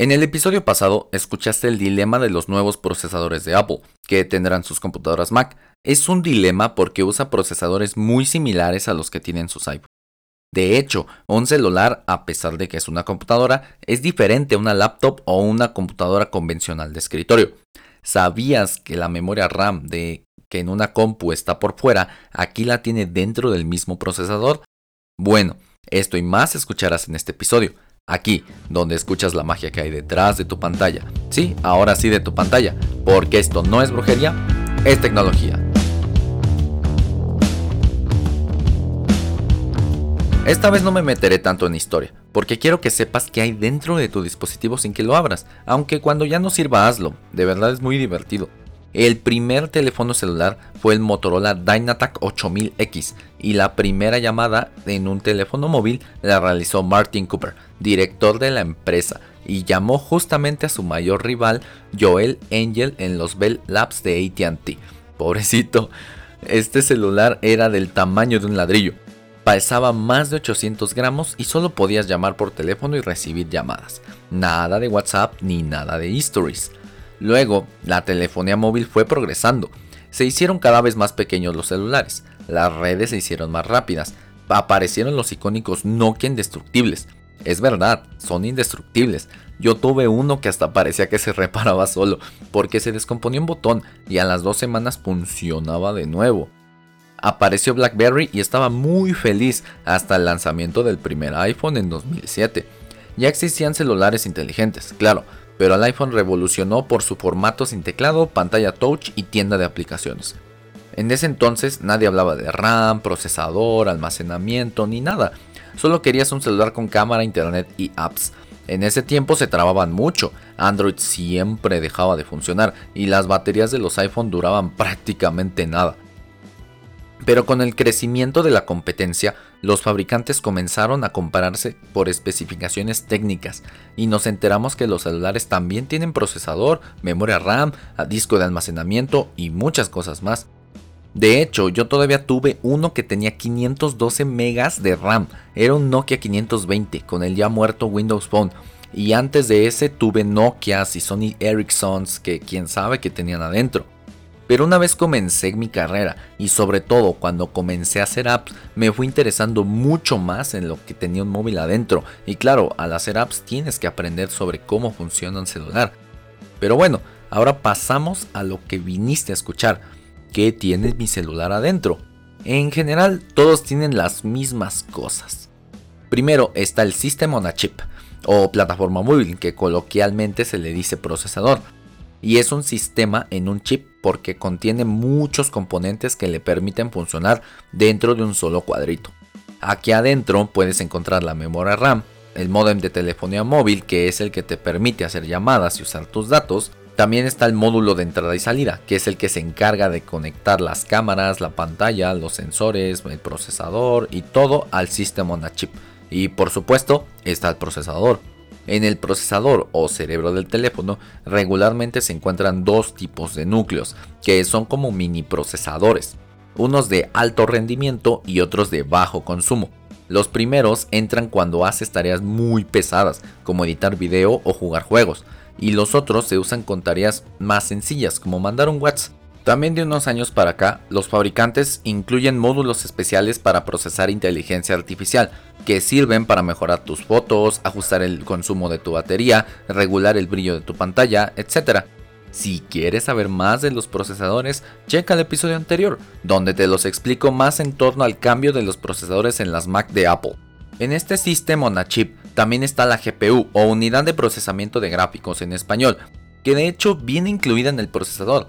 En el episodio pasado escuchaste el dilema de los nuevos procesadores de Apple, que tendrán sus computadoras Mac. Es un dilema porque usa procesadores muy similares a los que tienen sus iPhone. De hecho, un celular, a pesar de que es una computadora, es diferente a una laptop o una computadora convencional de escritorio. ¿Sabías que la memoria RAM de que en una compu está por fuera, aquí la tiene dentro del mismo procesador? Bueno, esto y más escucharás en este episodio. Aquí, donde escuchas la magia que hay detrás de tu pantalla. Sí, ahora sí de tu pantalla, porque esto no es brujería, es tecnología. Esta vez no me meteré tanto en historia, porque quiero que sepas qué hay dentro de tu dispositivo sin que lo abras, aunque cuando ya no sirva hazlo, de verdad es muy divertido. El primer teléfono celular fue el Motorola Dynatac 8000X y la primera llamada en un teléfono móvil la realizó Martin Cooper, director de la empresa, y llamó justamente a su mayor rival Joel Angel en los Bell Labs de ATT. Pobrecito, este celular era del tamaño de un ladrillo. Pesaba más de 800 gramos y solo podías llamar por teléfono y recibir llamadas. Nada de WhatsApp ni nada de histories. Luego, la telefonía móvil fue progresando. Se hicieron cada vez más pequeños los celulares, las redes se hicieron más rápidas, aparecieron los icónicos Nokia indestructibles. Es verdad, son indestructibles. Yo tuve uno que hasta parecía que se reparaba solo, porque se descomponía un botón y a las dos semanas funcionaba de nuevo. Apareció BlackBerry y estaba muy feliz hasta el lanzamiento del primer iPhone en 2007. Ya existían celulares inteligentes, claro, pero el iPhone revolucionó por su formato sin teclado, pantalla touch y tienda de aplicaciones. En ese entonces nadie hablaba de RAM, procesador, almacenamiento ni nada. Solo querías un celular con cámara, internet y apps. En ese tiempo se trababan mucho, Android siempre dejaba de funcionar y las baterías de los iPhone duraban prácticamente nada. Pero con el crecimiento de la competencia, los fabricantes comenzaron a compararse por especificaciones técnicas y nos enteramos que los celulares también tienen procesador, memoria RAM, disco de almacenamiento y muchas cosas más. De hecho, yo todavía tuve uno que tenía 512 megas de RAM, era un Nokia 520 con el ya muerto Windows Phone. Y antes de ese tuve Nokias y Sony Ericssons que quién sabe que tenían adentro. Pero una vez comencé mi carrera y sobre todo cuando comencé a hacer apps, me fui interesando mucho más en lo que tenía un móvil adentro. Y claro, al hacer apps tienes que aprender sobre cómo funciona un celular. Pero bueno, ahora pasamos a lo que viniste a escuchar. ¿Qué tiene mi celular adentro? En general, todos tienen las mismas cosas. Primero está el System on a Chip, o plataforma móvil, que coloquialmente se le dice procesador y es un sistema en un chip porque contiene muchos componentes que le permiten funcionar dentro de un solo cuadrito. Aquí adentro puedes encontrar la memoria RAM, el modem de telefonía móvil que es el que te permite hacer llamadas y usar tus datos, también está el módulo de entrada y salida, que es el que se encarga de conectar las cámaras, la pantalla, los sensores, el procesador y todo al System on a Chip. Y por supuesto está el procesador, en el procesador o cerebro del teléfono regularmente se encuentran dos tipos de núcleos, que son como mini procesadores, unos de alto rendimiento y otros de bajo consumo. Los primeros entran cuando haces tareas muy pesadas, como editar video o jugar juegos, y los otros se usan con tareas más sencillas, como mandar un WhatsApp. También de unos años para acá, los fabricantes incluyen módulos especiales para procesar inteligencia artificial, que sirven para mejorar tus fotos, ajustar el consumo de tu batería, regular el brillo de tu pantalla, etc. Si quieres saber más de los procesadores, checa el episodio anterior, donde te los explico más en torno al cambio de los procesadores en las Mac de Apple. En este sistema on a chip también está la GPU o unidad de procesamiento de gráficos en español, que de hecho viene incluida en el procesador,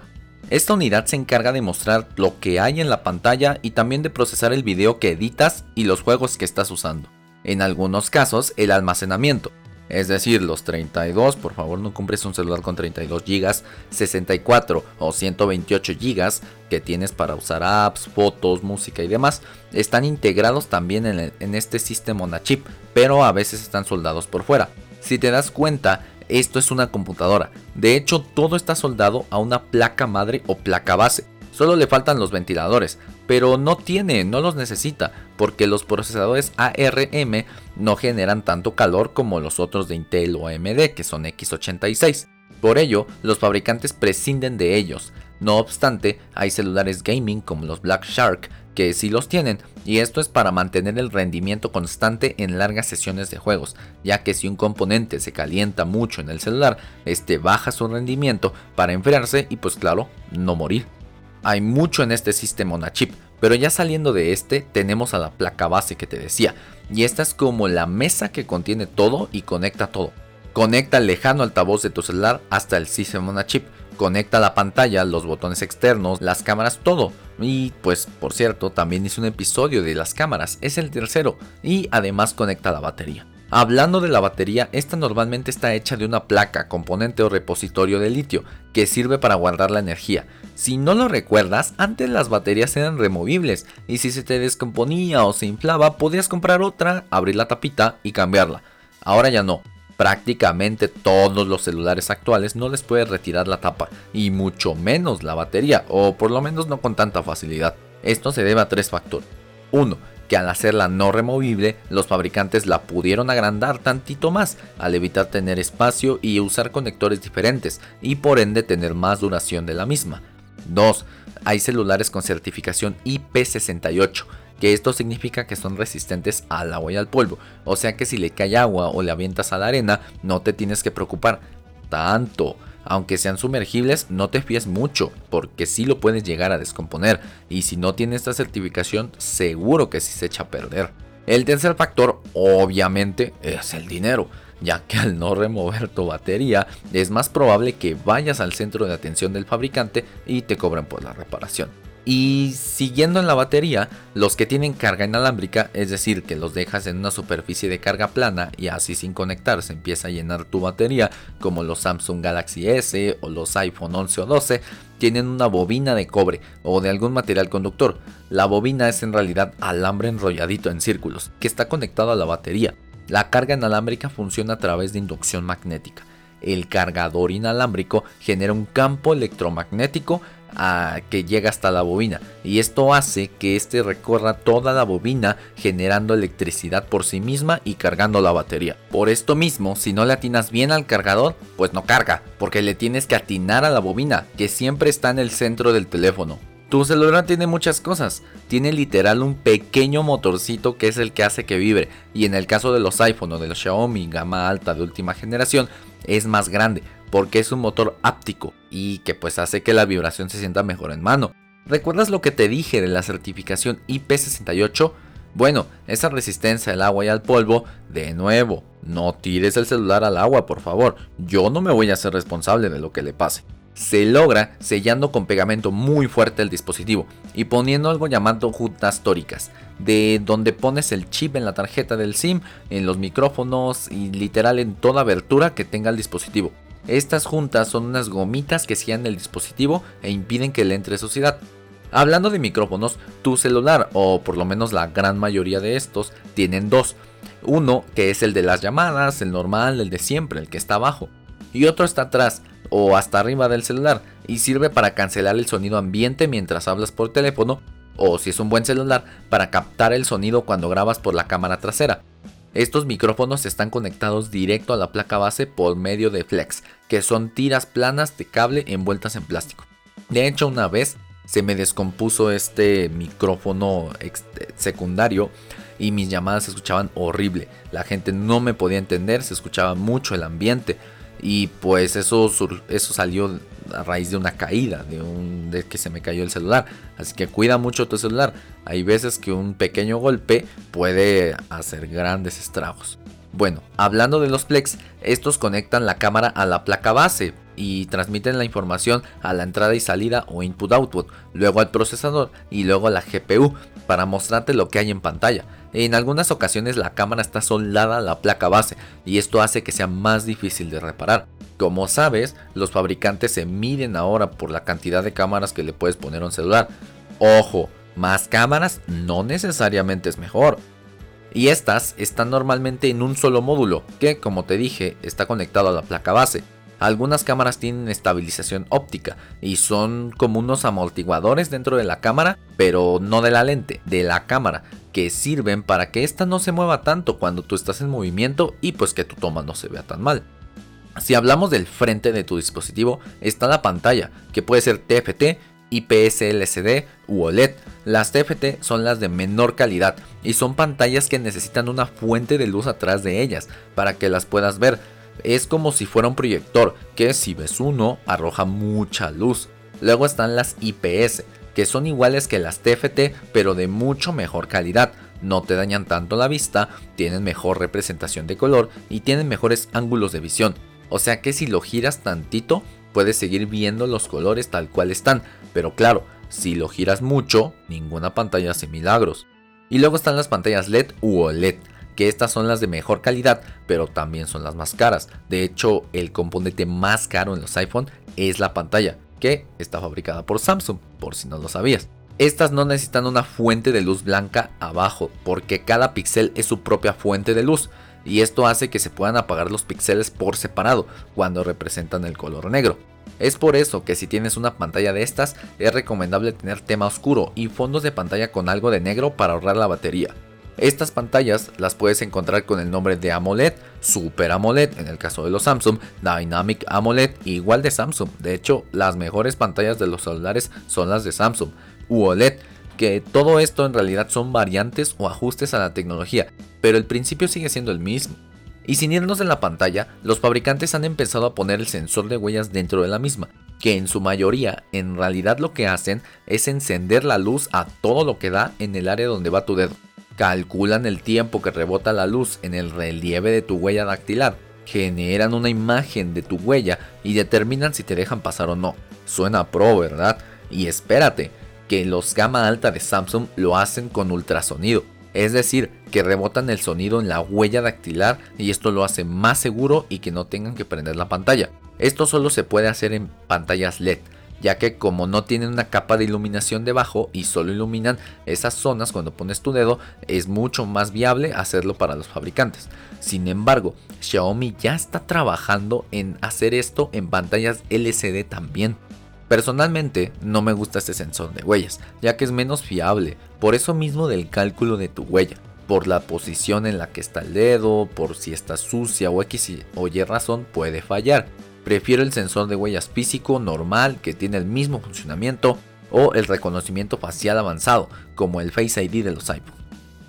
esta unidad se encarga de mostrar lo que hay en la pantalla y también de procesar el video que editas y los juegos que estás usando. En algunos casos, el almacenamiento, es decir, los 32, por favor no compres un celular con 32 GB, 64 o 128 GB que tienes para usar apps, fotos, música y demás, están integrados también en, este sistema on chip, pero a veces están soldados por fuera. Si te das cuenta, esto es una computadora. De hecho, todo está soldado a una placa madre o placa base. solo le faltan los ventiladores, pero no tiene, no los necesita, porque los procesadores ARM no generan tanto calor como los otros de Intel o AMD, que son x86. Por ello, los fabricantes prescinden de ellos. No obstante, hay celulares gaming como los Black Shark que sí los tienen, y esto es para mantener el rendimiento constante en largas sesiones de juegos, ya que si un componente se calienta mucho en el celular, este baja su rendimiento para enfriarse y pues claro, no morir. Hay mucho en este sistema chip, pero ya saliendo de este tenemos a la placa base que te decía, y esta es como la mesa que contiene todo y conecta todo. Conecta el lejano altavoz de tu celular hasta el sistema chip, conecta la pantalla, los botones externos, las cámaras, todo. Y pues por cierto, también hice un episodio de las cámaras, es el tercero, y además conecta la batería. Hablando de la batería, esta normalmente está hecha de una placa, componente o repositorio de litio, que sirve para guardar la energía. Si no lo recuerdas, antes las baterías eran removibles, y si se te descomponía o se inflaba, podías comprar otra, abrir la tapita y cambiarla. Ahora ya no, prácticamente todos los celulares actuales no les puedes retirar la tapa y mucho menos la batería o por lo menos no con tanta facilidad. Esto se debe a tres factores. 1. Que al hacerla no removible, los fabricantes la pudieron agrandar tantito más al evitar tener espacio y usar conectores diferentes y por ende tener más duración de la misma. 2. Hay celulares con certificación IP68 que esto significa que son resistentes al agua y al polvo, o sea que si le cae agua o le avientas a la arena, no te tienes que preocupar tanto. Aunque sean sumergibles, no te fíes mucho, porque sí lo puedes llegar a descomponer, y si no tiene esta certificación, seguro que sí se echa a perder. El tercer factor, obviamente, es el dinero, ya que al no remover tu batería, es más probable que vayas al centro de atención del fabricante y te cobren por la reparación. Y siguiendo en la batería, los que tienen carga inalámbrica, es decir, que los dejas en una superficie de carga plana y así sin conectar se empieza a llenar tu batería, como los Samsung Galaxy S o los iPhone 11 o 12, tienen una bobina de cobre o de algún material conductor. La bobina es en realidad alambre enrolladito en círculos, que está conectado a la batería. La carga inalámbrica funciona a través de inducción magnética. El cargador inalámbrico genera un campo electromagnético que llega hasta la bobina y esto hace que este recorra toda la bobina generando electricidad por sí misma y cargando la batería. Por esto mismo, si no le atinas bien al cargador, pues no carga, porque le tienes que atinar a la bobina que siempre está en el centro del teléfono. Tu celular tiene muchas cosas, tiene literal un pequeño motorcito que es el que hace que vibre y en el caso de los iPhone o de los Xiaomi gama alta de última generación es más grande porque es un motor áptico y que pues hace que la vibración se sienta mejor en mano. ¿Recuerdas lo que te dije de la certificación IP68? Bueno, esa resistencia al agua y al polvo, de nuevo, no tires el celular al agua, por favor. Yo no me voy a ser responsable de lo que le pase. Se logra sellando con pegamento muy fuerte el dispositivo y poniendo algo llamado juntas tóricas, de donde pones el chip en la tarjeta del SIM, en los micrófonos y literal en toda abertura que tenga el dispositivo. Estas juntas son unas gomitas que sellan el dispositivo e impiden que le entre suciedad. Hablando de micrófonos, tu celular, o por lo menos la gran mayoría de estos, tienen dos. Uno que es el de las llamadas, el normal, el de siempre, el que está abajo. Y otro está atrás o hasta arriba del celular y sirve para cancelar el sonido ambiente mientras hablas por teléfono o si es un buen celular para captar el sonido cuando grabas por la cámara trasera. Estos micrófonos están conectados directo a la placa base por medio de flex, que son tiras planas de cable envueltas en plástico. De hecho, una vez se me descompuso este micrófono secundario y mis llamadas se escuchaban horrible. La gente no me podía entender, se escuchaba mucho el ambiente. Y pues eso, eso salió a raíz de una caída, de, un, de que se me cayó el celular. Así que cuida mucho tu celular. Hay veces que un pequeño golpe puede hacer grandes estragos. Bueno, hablando de los flex, estos conectan la cámara a la placa base y transmiten la información a la entrada y salida o input-output, luego al procesador y luego a la GPU para mostrarte lo que hay en pantalla. En algunas ocasiones la cámara está soldada a la placa base y esto hace que sea más difícil de reparar. Como sabes, los fabricantes se miden ahora por la cantidad de cámaras que le puedes poner a un celular. Ojo, más cámaras no necesariamente es mejor. Y estas están normalmente en un solo módulo, que como te dije está conectado a la placa base. Algunas cámaras tienen estabilización óptica y son como unos amortiguadores dentro de la cámara, pero no de la lente, de la cámara, que sirven para que ésta no se mueva tanto cuando tú estás en movimiento y pues que tu toma no se vea tan mal. Si hablamos del frente de tu dispositivo, está la pantalla, que puede ser TFT, IPS LCD u OLED. Las TFT son las de menor calidad y son pantallas que necesitan una fuente de luz atrás de ellas para que las puedas ver. Es como si fuera un proyector que si ves uno arroja mucha luz. Luego están las IPS, que son iguales que las TFT pero de mucho mejor calidad. No te dañan tanto la vista, tienen mejor representación de color y tienen mejores ángulos de visión. O sea que si lo giras tantito, puedes seguir viendo los colores tal cual están. Pero claro, si lo giras mucho, ninguna pantalla hace milagros. Y luego están las pantallas LED u OLED, que estas son las de mejor calidad, pero también son las más caras. De hecho, el componente más caro en los iPhone es la pantalla, que está fabricada por Samsung, por si no lo sabías. Estas no necesitan una fuente de luz blanca abajo, porque cada píxel es su propia fuente de luz y esto hace que se puedan apagar los píxeles por separado cuando representan el color negro. Es por eso que si tienes una pantalla de estas es recomendable tener tema oscuro y fondos de pantalla con algo de negro para ahorrar la batería. Estas pantallas las puedes encontrar con el nombre de AMOLED, Super AMOLED en el caso de los Samsung, Dynamic AMOLED igual de Samsung. De hecho, las mejores pantallas de los celulares son las de Samsung, UOLED que todo esto en realidad son variantes o ajustes a la tecnología, pero el principio sigue siendo el mismo. Y sin irnos en la pantalla, los fabricantes han empezado a poner el sensor de huellas dentro de la misma, que en su mayoría en realidad lo que hacen es encender la luz a todo lo que da en el área donde va tu dedo. Calculan el tiempo que rebota la luz en el relieve de tu huella dactilar, generan una imagen de tu huella y determinan si te dejan pasar o no. Suena pro, ¿verdad? Y espérate, que los gama alta de Samsung lo hacen con ultrasonido. Es decir, que rebotan el sonido en la huella dactilar y esto lo hace más seguro y que no tengan que prender la pantalla. Esto solo se puede hacer en pantallas LED, ya que como no tienen una capa de iluminación debajo y solo iluminan esas zonas cuando pones tu dedo, es mucho más viable hacerlo para los fabricantes. Sin embargo, Xiaomi ya está trabajando en hacer esto en pantallas LCD también. Personalmente no me gusta este sensor de huellas, ya que es menos fiable, por eso mismo del cálculo de tu huella, por la posición en la que está el dedo, por si está sucia o X o Y razón puede fallar. Prefiero el sensor de huellas físico normal que tiene el mismo funcionamiento o el reconocimiento facial avanzado como el Face ID de los iPhone.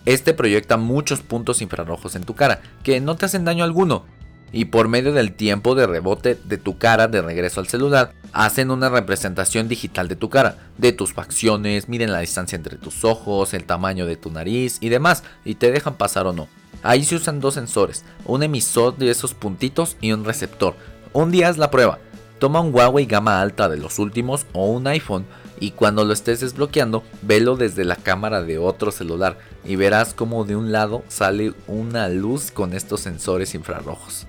Este proyecta muchos puntos infrarrojos en tu cara que no te hacen daño alguno, y por medio del tiempo de rebote de tu cara de regreso al celular, hacen una representación digital de tu cara, de tus facciones, miden la distancia entre tus ojos, el tamaño de tu nariz y demás, y te dejan pasar o no. Ahí se usan dos sensores, un emisor de esos puntitos y un receptor. Un día es la prueba. Toma un Huawei gama alta de los últimos o un iPhone y cuando lo estés desbloqueando, velo desde la cámara de otro celular y verás como de un lado sale una luz con estos sensores infrarrojos.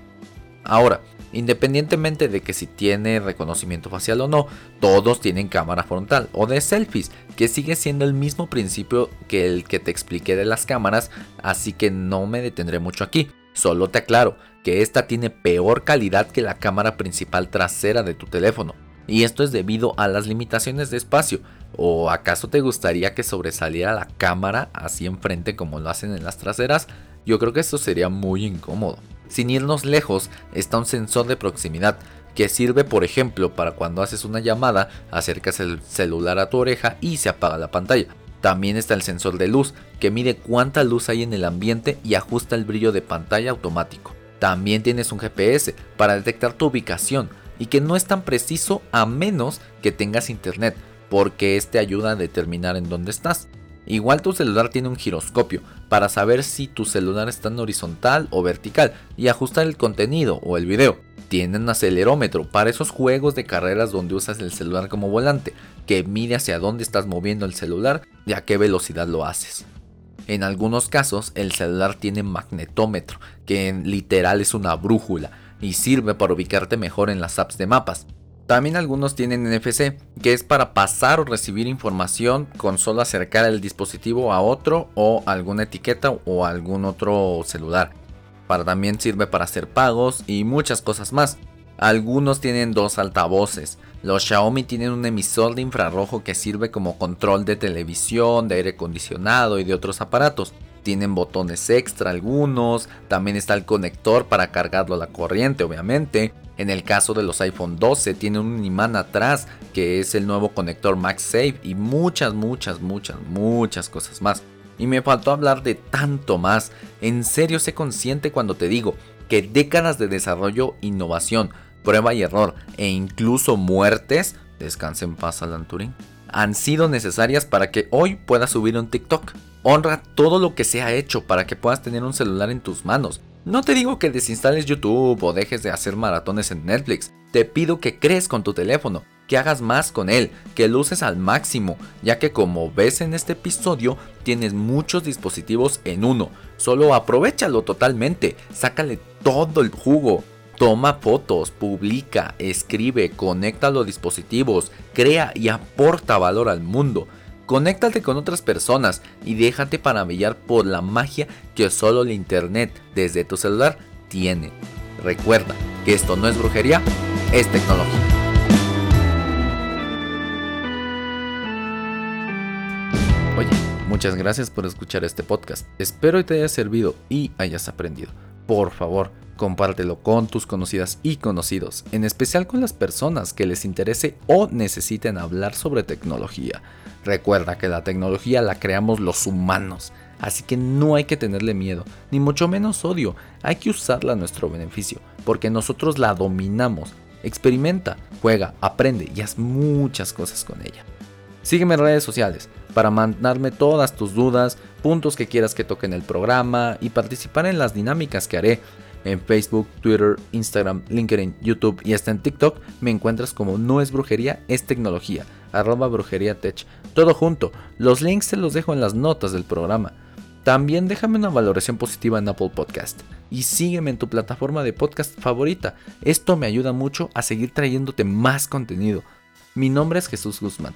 Ahora, independientemente de que si tiene reconocimiento facial o no, todos tienen cámara frontal o de selfies, que sigue siendo el mismo principio que el que te expliqué de las cámaras, así que no me detendré mucho aquí. Solo te aclaro que esta tiene peor calidad que la cámara principal trasera de tu teléfono. Y esto es debido a las limitaciones de espacio. ¿O acaso te gustaría que sobresaliera la cámara así enfrente como lo hacen en las traseras? Yo creo que esto sería muy incómodo. Sin irnos lejos está un sensor de proximidad que sirve por ejemplo para cuando haces una llamada, acercas el celular a tu oreja y se apaga la pantalla. También está el sensor de luz que mide cuánta luz hay en el ambiente y ajusta el brillo de pantalla automático. También tienes un GPS para detectar tu ubicación y que no es tan preciso a menos que tengas internet porque este ayuda a determinar en dónde estás. Igual tu celular tiene un giroscopio para saber si tu celular está en horizontal o vertical y ajustar el contenido o el video. Tiene un acelerómetro para esos juegos de carreras donde usas el celular como volante, que mide hacia dónde estás moviendo el celular y a qué velocidad lo haces. En algunos casos el celular tiene magnetómetro, que en literal es una brújula y sirve para ubicarte mejor en las apps de mapas. También algunos tienen NFC, que es para pasar o recibir información con solo acercar el dispositivo a otro o alguna etiqueta o algún otro celular. Para también sirve para hacer pagos y muchas cosas más. Algunos tienen dos altavoces. Los Xiaomi tienen un emisor de infrarrojo que sirve como control de televisión, de aire acondicionado y de otros aparatos. Tienen botones extra algunos, también está el conector para cargarlo a la corriente obviamente. En el caso de los iPhone 12 tiene un imán atrás que es el nuevo conector MagSafe y muchas, muchas, muchas, muchas cosas más. Y me faltó hablar de tanto más. En serio sé consciente cuando te digo que décadas de desarrollo, innovación, prueba y error e incluso muertes, descansen en paz Alan Turing, han sido necesarias para que hoy puedas subir un TikTok. Honra todo lo que se ha hecho para que puedas tener un celular en tus manos. No te digo que desinstales YouTube o dejes de hacer maratones en Netflix. Te pido que crees con tu teléfono, que hagas más con él, que lo uses al máximo, ya que como ves en este episodio, tienes muchos dispositivos en uno. Solo aprovechalo totalmente, sácale todo el jugo. Toma fotos, publica, escribe, conecta los dispositivos, crea y aporta valor al mundo. Conéctate con otras personas y déjate maravillar por la magia que solo el internet desde tu celular tiene. Recuerda que esto no es brujería, es tecnología. Oye, muchas gracias por escuchar este podcast. Espero que te haya servido y hayas aprendido. Por favor, Compártelo con tus conocidas y conocidos, en especial con las personas que les interese o necesiten hablar sobre tecnología. Recuerda que la tecnología la creamos los humanos, así que no hay que tenerle miedo, ni mucho menos odio, hay que usarla a nuestro beneficio, porque nosotros la dominamos. Experimenta, juega, aprende y haz muchas cosas con ella. Sígueme en redes sociales para mandarme todas tus dudas, puntos que quieras que toque en el programa y participar en las dinámicas que haré en Facebook, Twitter, Instagram, LinkedIn, YouTube y hasta en TikTok me encuentras como No es brujería, es tecnología, arroba brujería tech. Todo junto, los links te los dejo en las notas del programa. También déjame una valoración positiva en Apple Podcast y sígueme en tu plataforma de podcast favorita. Esto me ayuda mucho a seguir trayéndote más contenido. Mi nombre es Jesús Guzmán